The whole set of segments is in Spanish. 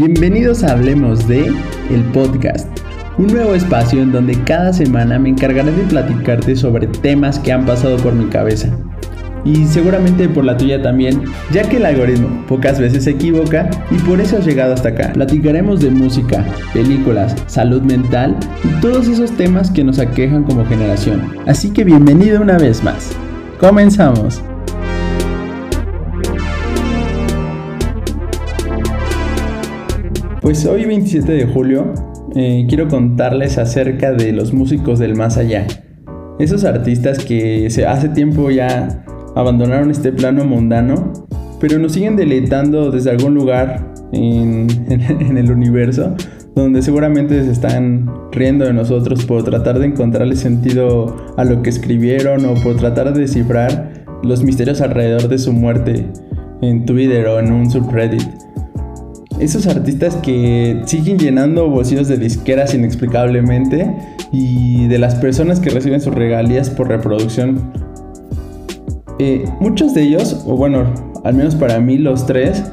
Bienvenidos a Hablemos de el podcast, un nuevo espacio en donde cada semana me encargaré de platicarte sobre temas que han pasado por mi cabeza. Y seguramente por la tuya también, ya que el algoritmo pocas veces se equivoca y por eso has llegado hasta acá. Platicaremos de música, películas, salud mental y todos esos temas que nos aquejan como generación. Así que bienvenido una vez más. Comenzamos. Pues hoy 27 de julio eh, quiero contarles acerca de los músicos del más allá. Esos artistas que hace tiempo ya abandonaron este plano mundano, pero nos siguen deleitando desde algún lugar en, el universo, donde seguramente se están riendo de nosotros por tratar de encontrarle sentido a lo que escribieron o por tratar de descifrar los misterios alrededor de su muerte en Twitter o en un subreddit esos artistas que siguen llenando bolsillos de disqueras inexplicablemente y de las personas que reciben sus regalías por reproducción. Eh, muchos de ellos, o bueno, al menos para mí los tres,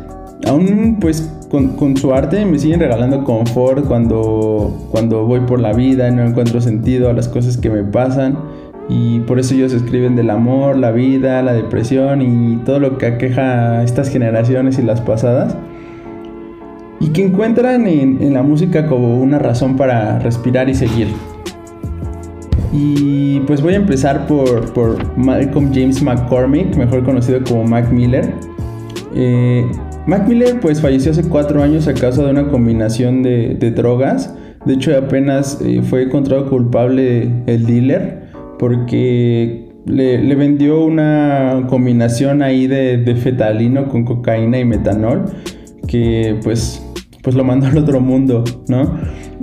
aún pues con, su arte me siguen regalando confort cuando, cuando voy por la vida y no encuentro sentido a las cosas que me pasan. Y por eso ellos escriben del amor, la vida, la depresión y todo lo que aqueja a estas generaciones y las pasadas y que encuentran en, la música como una razón para respirar y seguir. Y pues voy a empezar por, Malcolm James McCormick, mejor conocido como Mac Miller. Eh, Mac Miller pues falleció hace cuatro años a causa de una combinación de, drogas. De hecho apenas eh, fue encontrado culpable el dealer porque le, vendió una combinación ahí de, de fetalino con cocaína y metanol que pues pues lo mandó al otro mundo, ¿no?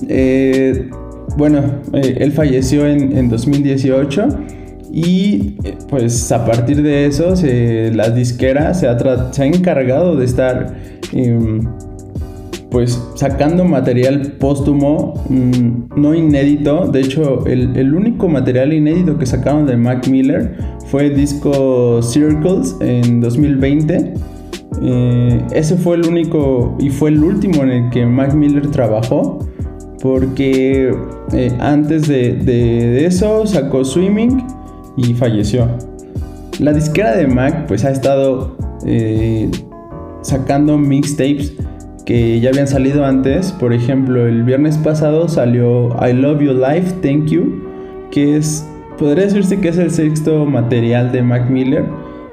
Eh, bueno, eh, él falleció en, 2018 y pues a partir de eso la disquera se ha, se ha, encargado de estar em, pues sacando material póstumo mm, no inédito. De hecho, el, el, único material inédito que sacaron de Mac Miller fue el disco Circles en 2020 ese fue el único y fue el último en el que Mac Miller trabajó. Porque eh, antes de, eso sacó Swimming y falleció. La disquera de Mac pues ha estado eh, sacando mixtapes que ya habían salido antes. Por ejemplo, el viernes pasado salió I Love You Life, Thank You, que es, podría decirse que es el sexto material de Mac Miller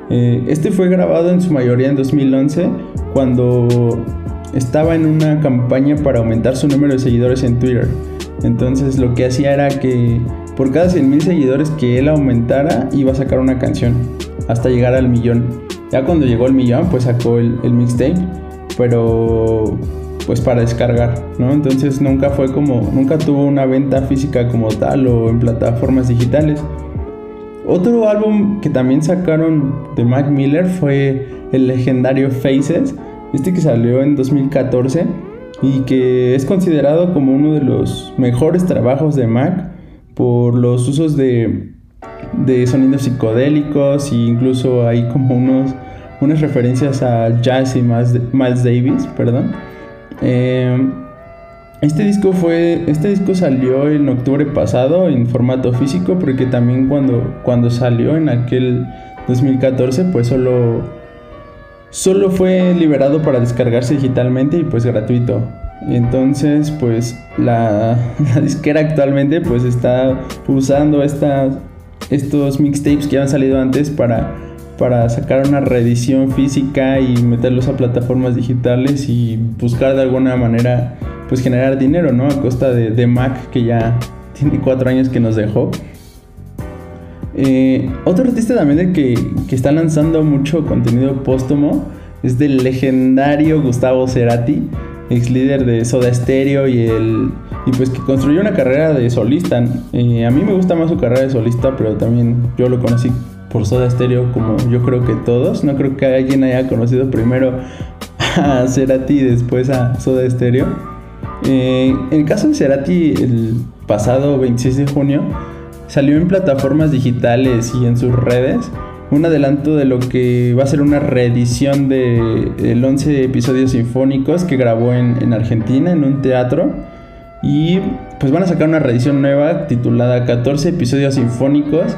eh, este fue grabado en su mayoría en 2011 cuando estaba en una campaña para aumentar su número de seguidores en Twitter. Entonces lo que hacía era que por cada 100.000 seguidores que él aumentara iba a sacar una canción hasta llegar al millón. Ya cuando llegó al millón pues sacó el, el mixtape, pero pues para descargar, ¿no? Entonces nunca fue como, nunca tuvo una venta física como tal o en plataformas digitales. Otro álbum que también sacaron de Mac Miller fue el legendario Faces, este que salió en 2014 y que es considerado como uno de los mejores trabajos de Mac por los usos de, sonidos psicodélicos e incluso hay como unos, unas referencias a jazz y Miles Davis, perdón. Eh, este disco fue. Este disco salió en octubre pasado en formato físico. Porque también cuando, cuando salió en aquel 2014. Pues solo. Solo fue liberado para descargarse digitalmente y pues gratuito. Entonces, pues la, disquera actualmente pues está usando estos mixtapes que han salido antes para, para sacar una reedición física y meterlos a plataformas digitales y buscar de alguna manera pues generar dinero, ¿no? A costa de, Mac, que ya tiene cuatro años que nos dejó. Eh, otro artista también que, que, está lanzando mucho contenido póstumo es del legendario Gustavo Cerati, ex líder de Soda Stereo y el y pues que construyó una carrera de solista. Eh, a mí me gusta más su carrera de solista, pero también yo lo conocí por Soda Stereo como yo creo que todos. No creo que alguien haya conocido primero a Cerati y después a Soda Stereo. Eh, en el caso de Cerati, el pasado 26 de junio salió en plataformas digitales y en sus redes un adelanto de lo que va a ser una reedición de el 11 episodios sinfónicos que grabó en, en Argentina en un teatro. Y pues van a sacar una reedición nueva titulada 14 episodios sinfónicos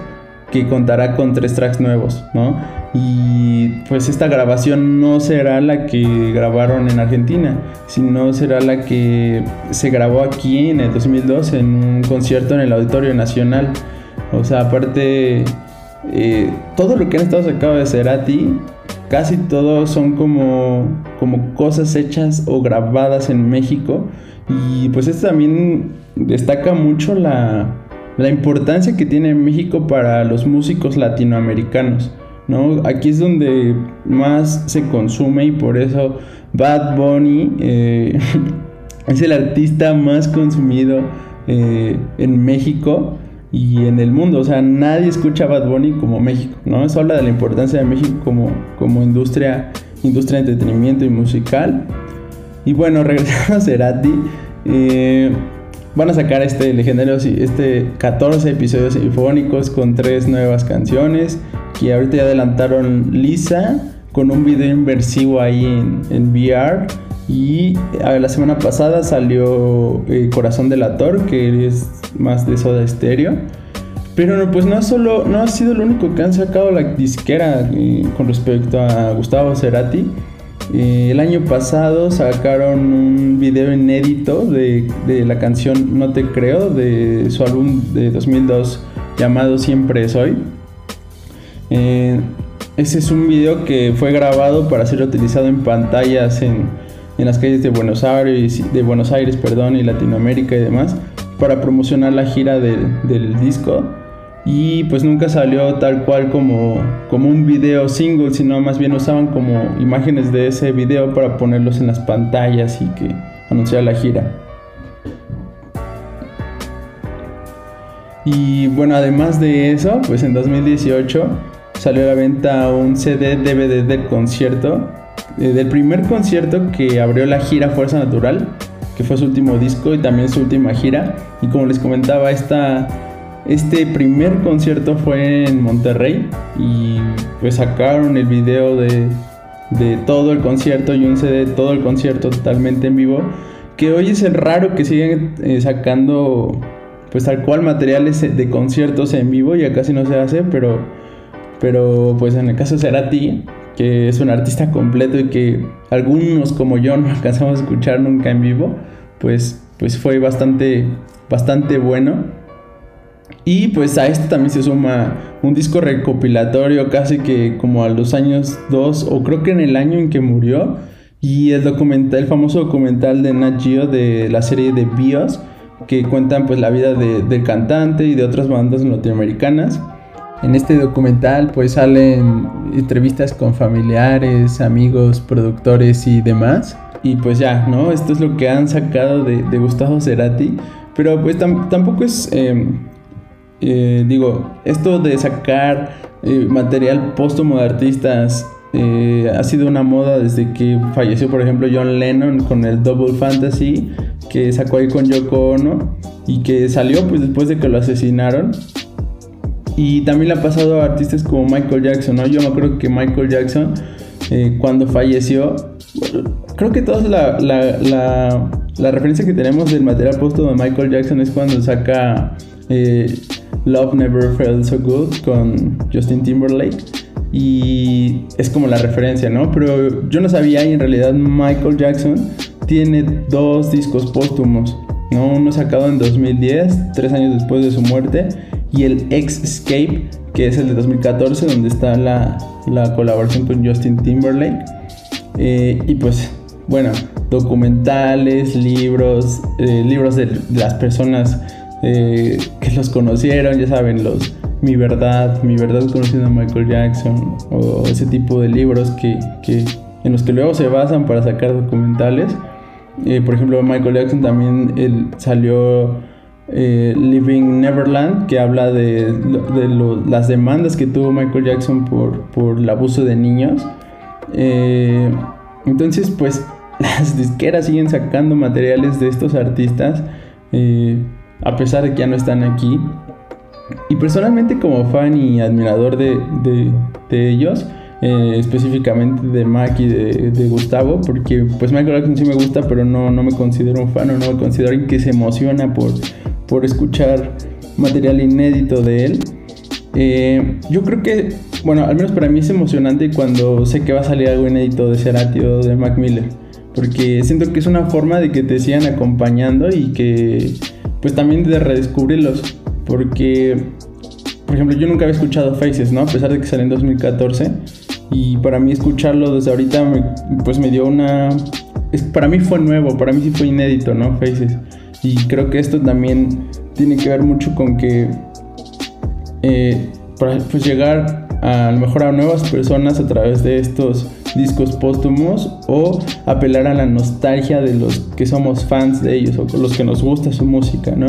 que contará con tres tracks nuevos, ¿no? Y pues esta grabación no será la que grabaron en Argentina, sino será la que se grabó aquí en el 2002 en un concierto en el Auditorio Nacional. O sea, aparte, eh, todo lo que han estado sacado de Cerati, casi todos son como, como cosas hechas o grabadas en México. Y pues esto también destaca mucho la, la importancia que tiene México para los músicos latinoamericanos. ¿no? Aquí es donde más se consume y por eso Bad Bunny eh, es el artista más consumido eh, en México y en el mundo. O sea, nadie escucha Bad Bunny como México, ¿no? Eso habla de la importancia de México como, como industria, industria de entretenimiento y musical. Y bueno, regresando a Cerati. Eh, van a sacar este legendario, este 14 episodios sinfónicos con tres nuevas canciones que ahorita ya adelantaron Lisa con un video inversivo ahí en, VR y la semana pasada salió eh, Corazón del Ator que es más de Soda Stereo. Pero no, pues no solo no ha sido lo único que han sacado la disquera eh, con respecto a Gustavo Cerati eh, el año pasado sacaron un video inédito de, la canción No Te Creo de su álbum de 2002 llamado Siempre Soy. Eh, ese es un video que fue grabado para ser utilizado en pantallas en, las calles de Buenos Aires, de Buenos Aires perdón, y Latinoamérica y demás para promocionar la gira del disco y pues nunca salió tal cual como, como un video single, sino más bien usaban como imágenes de ese video para ponerlos en las pantallas y que anunciara la gira. Y bueno, además de eso, pues en 2018 salió a la venta un CD DVD del concierto, eh, del primer concierto que abrió la gira Fuerza Natural, que fue su último disco y también su última gira. Y como les comentaba, esta este primer concierto fue en Monterrey y pues sacaron el video de, todo el concierto y un CD de todo el concierto totalmente en vivo. Que hoy es el raro que siguen eh, sacando pues tal cual materiales de conciertos en vivo, ya casi no se hace, pero, pero pues en el caso de Cerati, que es un artista completo y que algunos como yo no alcanzamos a escuchar nunca en vivo, pues, pues fue bastante, bastante bueno. Y pues a esto también se suma un disco recopilatorio casi que como a los años 2 o creo que en el año en que murió. Y el documental, el famoso documental de Nat Geo de la serie de Bios, que cuentan pues la vida del cantante y de otras bandas norteamericanas. En este documental pues salen entrevistas con familiares, amigos, productores y demás. Y pues ya, ¿no? Esto es lo que han sacado de, Gustavo Cerati. Pero pues tampoco es... Em, eh, digo, esto de sacar eh, material póstumo de artistas eh, ha sido una moda desde que falleció, por ejemplo, John Lennon con el Double Fantasy que sacó ahí con Yoko Ono y que salió pues después de que lo asesinaron. Y también le ha pasado a artistas como Michael Jackson, ¿no? Yo me acuerdo que Michael Jackson, cuando falleció, creo que todos la, la, la, la, referencia que tenemos del material póstumo de Michael Jackson es cuando saca Love Never Felt So Good con Justin Timberlake. Y es como la referencia, ¿no? Pero yo no sabía y en realidad Michael Jackson tiene dos discos póstumos, ¿no? Uno sacado en 2010, tres años después de su muerte, y el X Escape, que es el de 2014, donde está la, la colaboración con Justin Timberlake. Eh, y pues, bueno, documentales, libros, eh, libros de las personas eh, que los conocieron, ya saben, los Mi Verdad, Mi Verdad conociendo a Michael Jackson, o ese tipo de libros que, que en los que luego se basan para sacar documentales. Eh, por ejemplo, Michael Jackson también él salió eh, Living Neverland, que habla de, de las demandas que tuvo Michael Jackson por, por el abuso de niños. entonces, pues las disqueras siguen sacando materiales de estos artistas a pesar de que ya no están aquí. Y personalmente como fan y admirador de, de, ellos, eh, específicamente de Mac y de, Gustavo, porque pues Michael Jackson sí me gusta, pero no, no me considero un fan o no me considero alguien que se emociona por, por escuchar material inédito de él. Eh, yo creo que, bueno, al menos para mí es emocionante cuando sé que va a salir algo inédito de Cerati o de Mac Miller, porque siento que es una forma de que te sigan acompañando y que, pues también de redescubrirlos, porque, por ejemplo, yo nunca había escuchado Faces, ¿no? A pesar de que salió en 2014, y para mí escucharlo desde ahorita, pues me dio una... para mí fue nuevo, para mí sí fue inédito, ¿no? Faces. Y creo que esto también tiene que ver mucho con que eh, pues llegar a, lo mejor a nuevas personas a través de estos discos póstumos o apelar a la nostalgia de los que somos fans de ellos o los que nos gusta su música, ¿no?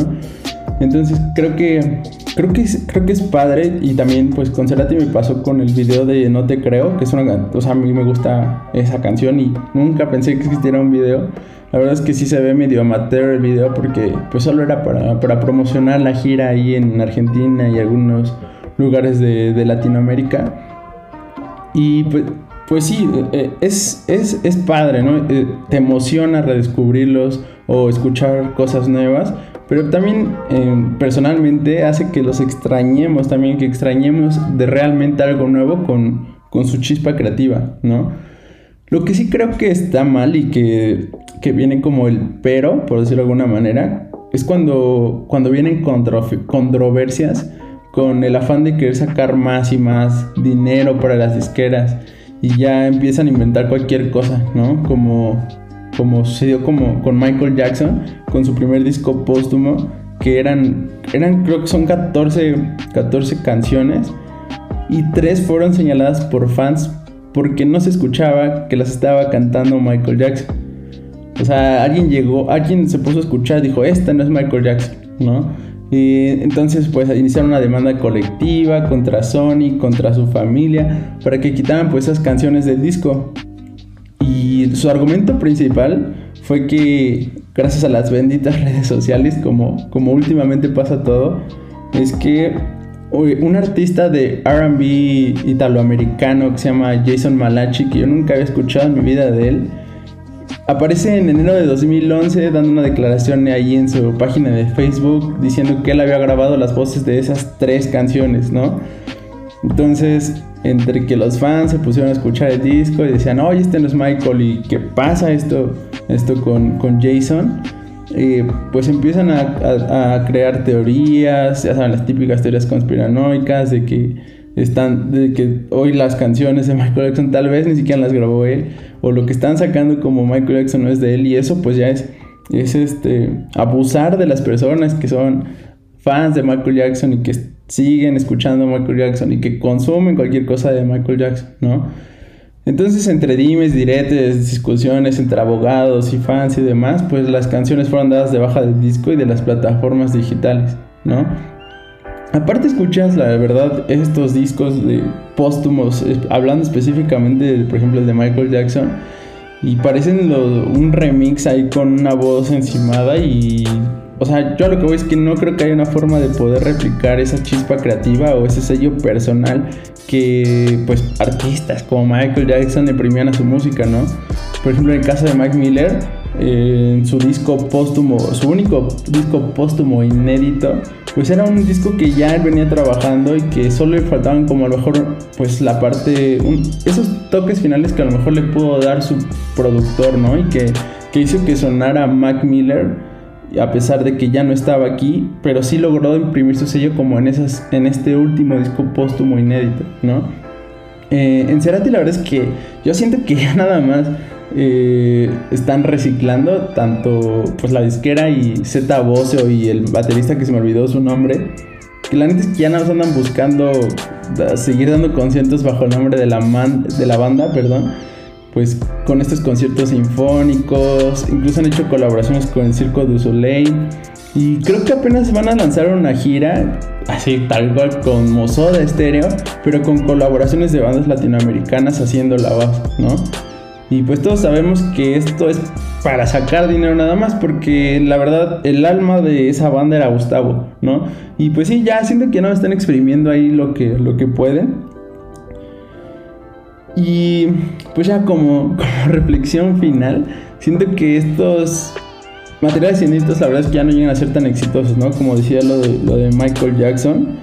Entonces creo que creo que es, creo que es padre y también pues con Cerati me pasó con el video de No te creo, que es una o sea, a mí me gusta esa canción y nunca pensé que existiera un video la verdad es que sí se ve medio amateur el video porque pues solo era para, promocionar la gira ahí en Argentina y algunos lugares de, Latinoamérica. Y pues, pues sí, eh, es, es, padre, ¿no? Eh, te emociona redescubrirlos o escuchar cosas nuevas, pero también em, personalmente hace que los extrañemos, también que extrañemos de realmente algo nuevo con, con su chispa creativa, ¿no? Lo que sí creo que está mal y que, que viene como el pero, por decirlo de alguna manera, es cuando, cuando vienen controversias con el afán de querer sacar más y más dinero para las disqueras y ya empiezan a inventar cualquier cosa, ¿no? Como, como sucedió como con Michael Jackson, con su primer disco póstumo, que eran, eran creo que son 14, 14 canciones y tres fueron señaladas por fans porque no se escuchaba que las estaba cantando Michael Jackson. O sea, alguien llegó, alguien se puso a escuchar, dijo, esta no es Michael Jackson, ¿no? Entonces pues iniciaron una demanda colectiva contra Sony, contra su familia, para que quitaran pues esas canciones del disco. Y su argumento principal fue que gracias a las benditas redes sociales, como, como últimamente pasa todo, es que un artista de RB italoamericano que se llama Jason Malachi, que yo nunca había escuchado en mi vida de él, aparece en enero de 2011 dando una declaración ahí en su página de Facebook diciendo que él había grabado las voces de esas tres canciones, ¿no? Entonces, entre que los fans se pusieron a escuchar el disco y decían, oye, este no es Michael, ¿y qué pasa esto, esto con, con Jason? Eh, pues empiezan a, crear teorías, ya saben, las típicas teorías conspiranoicas de que están, de que hoy las canciones de Michael Jackson tal vez ni siquiera las grabó él, o lo que están sacando como Michael Jackson no es de él, y eso pues ya es, es este, abusar de las personas que son fans de Michael Jackson y que siguen escuchando Michael Jackson y que consumen cualquier cosa de Michael Jackson, ¿no? Entonces, entre dimes, diretes, discusiones entre abogados y fans y demás, pues las canciones fueron dadas de baja del disco y de las plataformas digitales, ¿no? Aparte escuchas, la verdad, estos discos de póstumos, hablando específicamente, por ejemplo, el de Michael Jackson, y parecen un remix ahí con una voz encimada y o sea, yo lo que voy es que no creo que haya una forma de poder replicar esa chispa creativa o ese sello personal que pues artistas como Michael Jackson le imprimían a su música, ¿no? Por ejemplo, en el caso de Mac Miller, en su disco póstumo, su único disco póstumo inédito, pues era un disco que ya él venía trabajando y que solo le faltaban como a lo mejor pues la parte, esos toques finales que a lo mejor le pudo dar su productor, ¿no? Y que, que hizo que sonara Mac Miller a pesar de que ya no estaba aquí, pero sí logró imprimir su sello como en, esas, en este último disco póstumo inédito, ¿no? Eh, en Cerati la verdad es que yo siento que ya nada más eh, están reciclando tanto pues la disquera y Z Bosio y el baterista que se me olvidó su nombre, que la neta es que ya más andan buscando seguir dando conciertos bajo el nombre de la, de la banda, perdón pues con estos conciertos sinfónicos, incluso han hecho colaboraciones con el Circo du Soleil y creo que apenas van a lanzar una gira así tal cual con Mozoda Estéreo, pero con colaboraciones de bandas latinoamericanas haciendo la voz, ¿no? Y pues todos sabemos que esto es para sacar dinero nada más, porque la verdad el alma de esa banda era Gustavo, ¿no? Y pues sí, ya siento que no están exprimiendo ahí lo que, lo que pueden. Y pues ya como, reflexión final, siento que estos materiales inéditos la verdad es que ya no llegan a ser tan exitosos, ¿no? Como decía lo de, lo de Michael Jackson.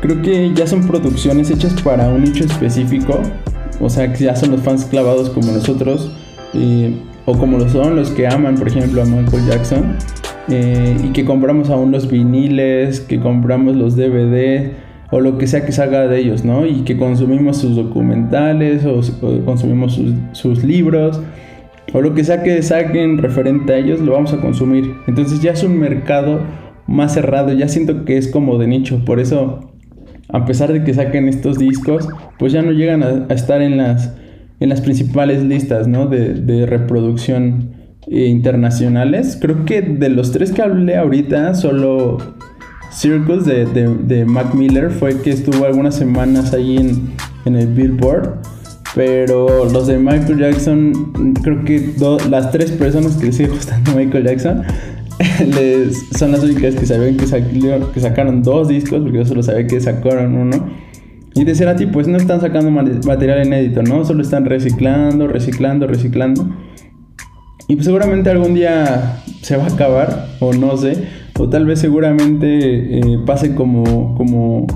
Creo que ya son producciones hechas para un nicho específico. O sea, que ya son los fans clavados como nosotros. o como lo son los que aman, por ejemplo, a Michael Jackson. Eh, y que compramos aún los viniles, que compramos los DVD o lo que sea que salga de ellos, ¿no? Y que consumimos sus documentales o, consumimos sus, sus, libros o lo que sea que saquen referente a ellos, lo vamos a consumir. Entonces ya es un mercado más cerrado, ya siento que es como de nicho, por eso a pesar de que saquen estos discos, pues ya no llegan a, estar en las, en las principales listas, ¿no? De, de reproducción eh, internacionales. Creo que de los tres que hablé ahorita, solo Circus de, de, Mac Miller fue que estuvo algunas semanas ahí en, en el Billboard. Pero los de Michael Jackson, creo que las tres personas que siguen gustando Michael Jackson son las únicas que saben que, sacaron dos discos, porque yo solo sabía que sacaron uno. Y de Cerati, pues no están sacando material inédito, ¿no? Solo están reciclando, reciclando, reciclando. Y pues seguramente algún día se va a acabar, o no sé, o tal vez seguramente eh, pase como, como...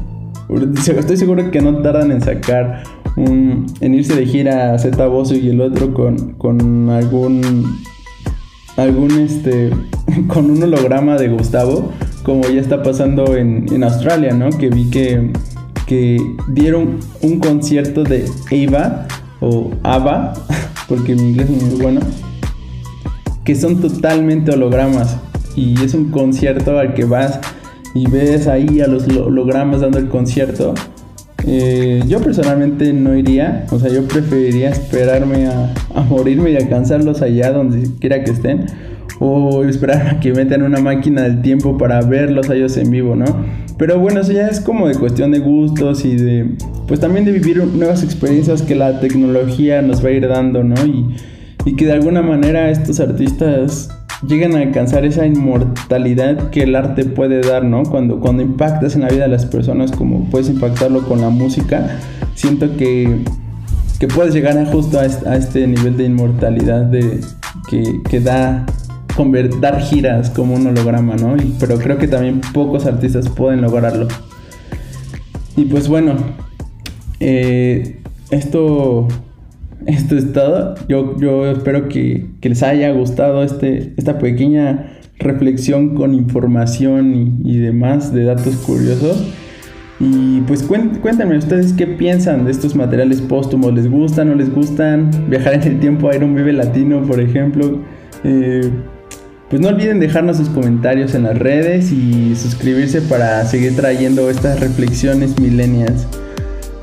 Estoy seguro que no tardan en sacar un... en irse de gira Z Bozo y el otro con, con algún... algún este... con un holograma de Gustavo, como ya está pasando en, en Australia, ¿no? Que vi que, que dieron un concierto de Ava o Ava, porque mi inglés es muy bueno que son totalmente hologramas. Y es un concierto al que vas y ves ahí a los hologramas dando el concierto. Eh, yo personalmente no iría, o sea, yo preferiría esperarme a, morirme y alcanzarlos allá donde quiera que estén, o esperar a que metan una máquina del tiempo para verlos a ellos en vivo, ¿no? Pero bueno, eso ya es como de cuestión de gustos y de, pues también de vivir nuevas experiencias que la tecnología nos va a ir dando, ¿no? Y, y que de alguna manera estos artistas llegan a alcanzar esa inmortalidad que el arte puede dar, ¿no? Cuando, cuando impactas en la vida de las personas como puedes impactarlo con la música, siento que, que puedes llegar a justo a este, nivel de inmortalidad de, que, que da dar giras como un holograma, ¿no? pero creo que también pocos artistas pueden lograrlo. Y pues bueno, eh, esto esto es todo. Yo, yo espero que, les haya gustado este, esta pequeña reflexión con información y, demás de datos curiosos. Y pues cuéntenme ustedes qué piensan de estos materiales póstumos. ¿Les gustan o no les gustan? Viajar en el tiempo a ir a un Vive Latino, por ejemplo. Eh, pues no olviden dejarnos sus comentarios en las redes y suscribirse para seguir trayendo estas reflexiones milenias.